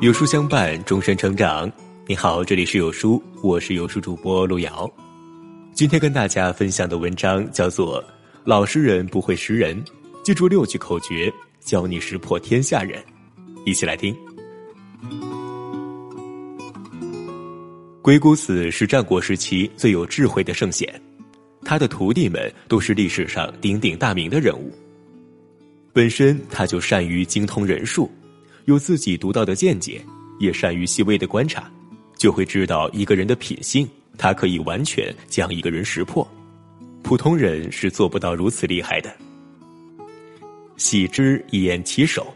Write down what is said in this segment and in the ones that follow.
有书相伴，终身成长。你好，这里是有书，我是有书主播路遥。今天跟大家分享的文章叫做《老实人不会识人》，记住六句口诀，教你识破天下人。一起来听。鬼谷子是战国时期最有智慧的圣贤，他的徒弟们都是历史上鼎鼎大名的人物。本身他就善于精通人术。有自己独到的见解，也善于细微的观察，就会知道一个人的品性。他可以完全将一个人识破，普通人是做不到如此厉害的。喜之以言其手，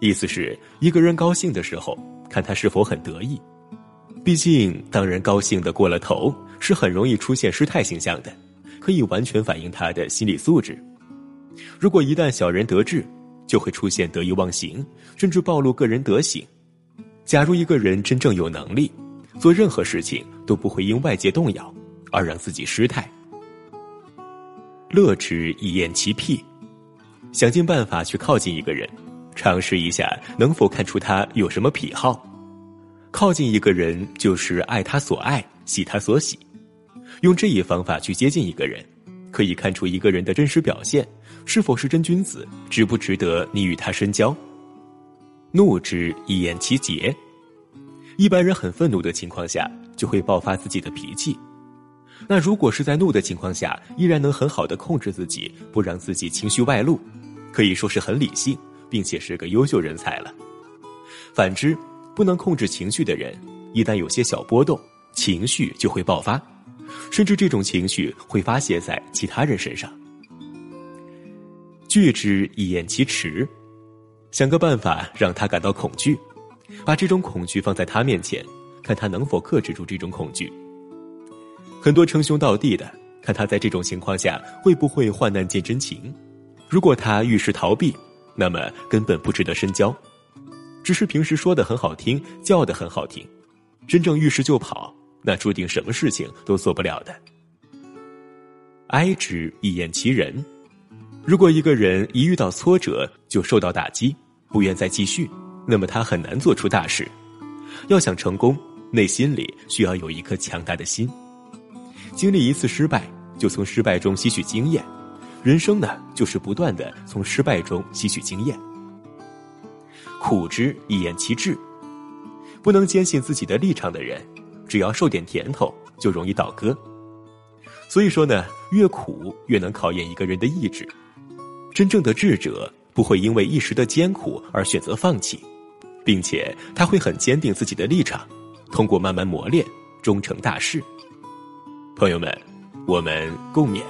意思是一个人高兴的时候，看他是否很得意。毕竟，当人高兴的过了头，是很容易出现失态形象的，可以完全反映他的心理素质。如果一旦小人得志，就会出现得意忘形，甚至暴露个人德行。假如一个人真正有能力，做任何事情都不会因外界动摇而让自己失态。乐之以厌其癖，想尽办法去靠近一个人，尝试一下能否看出他有什么癖好。靠近一个人就是爱他所爱，喜他所喜。用这一方法去接近一个人，可以看出一个人的真实表现。是否是真君子，值不值得你与他深交？怒之以言其节，一般人很愤怒的情况下，就会爆发自己的脾气。那如果是在怒的情况下，依然能很好的控制自己，不让自己情绪外露，可以说是很理性，并且是个优秀人才了。反之，不能控制情绪的人，一旦有些小波动，情绪就会爆发，甚至这种情绪会发泄在其他人身上。拒之以掩其耻，想个办法让他感到恐惧，把这种恐惧放在他面前，看他能否克制住这种恐惧。很多称兄道弟的，看他在这种情况下会不会患难见真情。如果他遇事逃避，那么根本不值得深交。只是平时说的很好听，叫的很好听，真正遇事就跑，那注定什么事情都做不了的。哀之以言其人。如果一个人一遇到挫折就受到打击，不愿再继续，那么他很难做出大事。要想成功，内心里需要有一颗强大的心。经历一次失败，就从失败中吸取经验。人生呢，就是不断的从失败中吸取经验。苦之以言其志，不能坚信自己的立场的人，只要受点甜头就容易倒戈。所以说呢，越苦越能考验一个人的意志。真正的智者不会因为一时的艰苦而选择放弃，并且他会很坚定自己的立场，通过慢慢磨练，终成大事。朋友们，我们共勉。